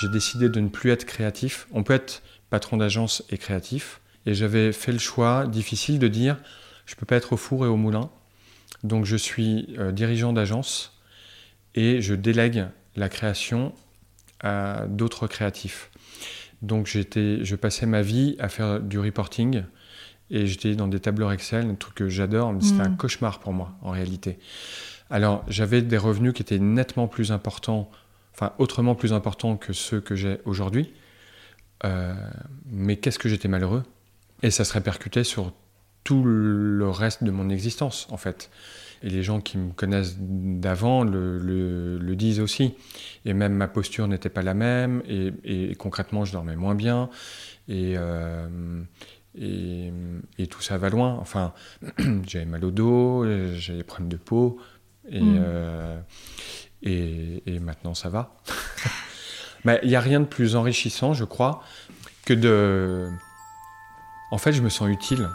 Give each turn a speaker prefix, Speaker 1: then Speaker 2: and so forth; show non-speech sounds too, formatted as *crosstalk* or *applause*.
Speaker 1: j'ai décidé de ne plus être créatif. On peut être patron d'agence et créatif. Et j'avais fait le choix difficile de dire, je ne peux pas être au four et au moulin. Donc je suis euh, dirigeant d'agence et je délègue la création à d'autres créatifs. Donc j'étais, je passais ma vie à faire du reporting et j'étais dans des tableurs Excel, un truc que j'adore, mais c'était un mm. cauchemar pour moi en réalité. Alors j'avais des revenus qui étaient nettement plus importants, enfin autrement plus importants que ceux que j'ai aujourd'hui. Euh, mais qu'est-ce que j'étais malheureux? Et ça se répercutait sur tout le reste de mon existence en fait. Et les gens qui me connaissent d'avant le, le, disent aussi. Et même ma posture n'était pas la même, et, concrètement je dormais moins bien, et, euh, et, et, tout ça va loin. Enfin, *clears throat* j'avais mal au dos, j'avais des problèmes de peau, et, mm. euh, et, maintenant ça va. *laughs* Mais il n'y a rien de plus enrichissant, je crois, que de... En fait, je me sens utile.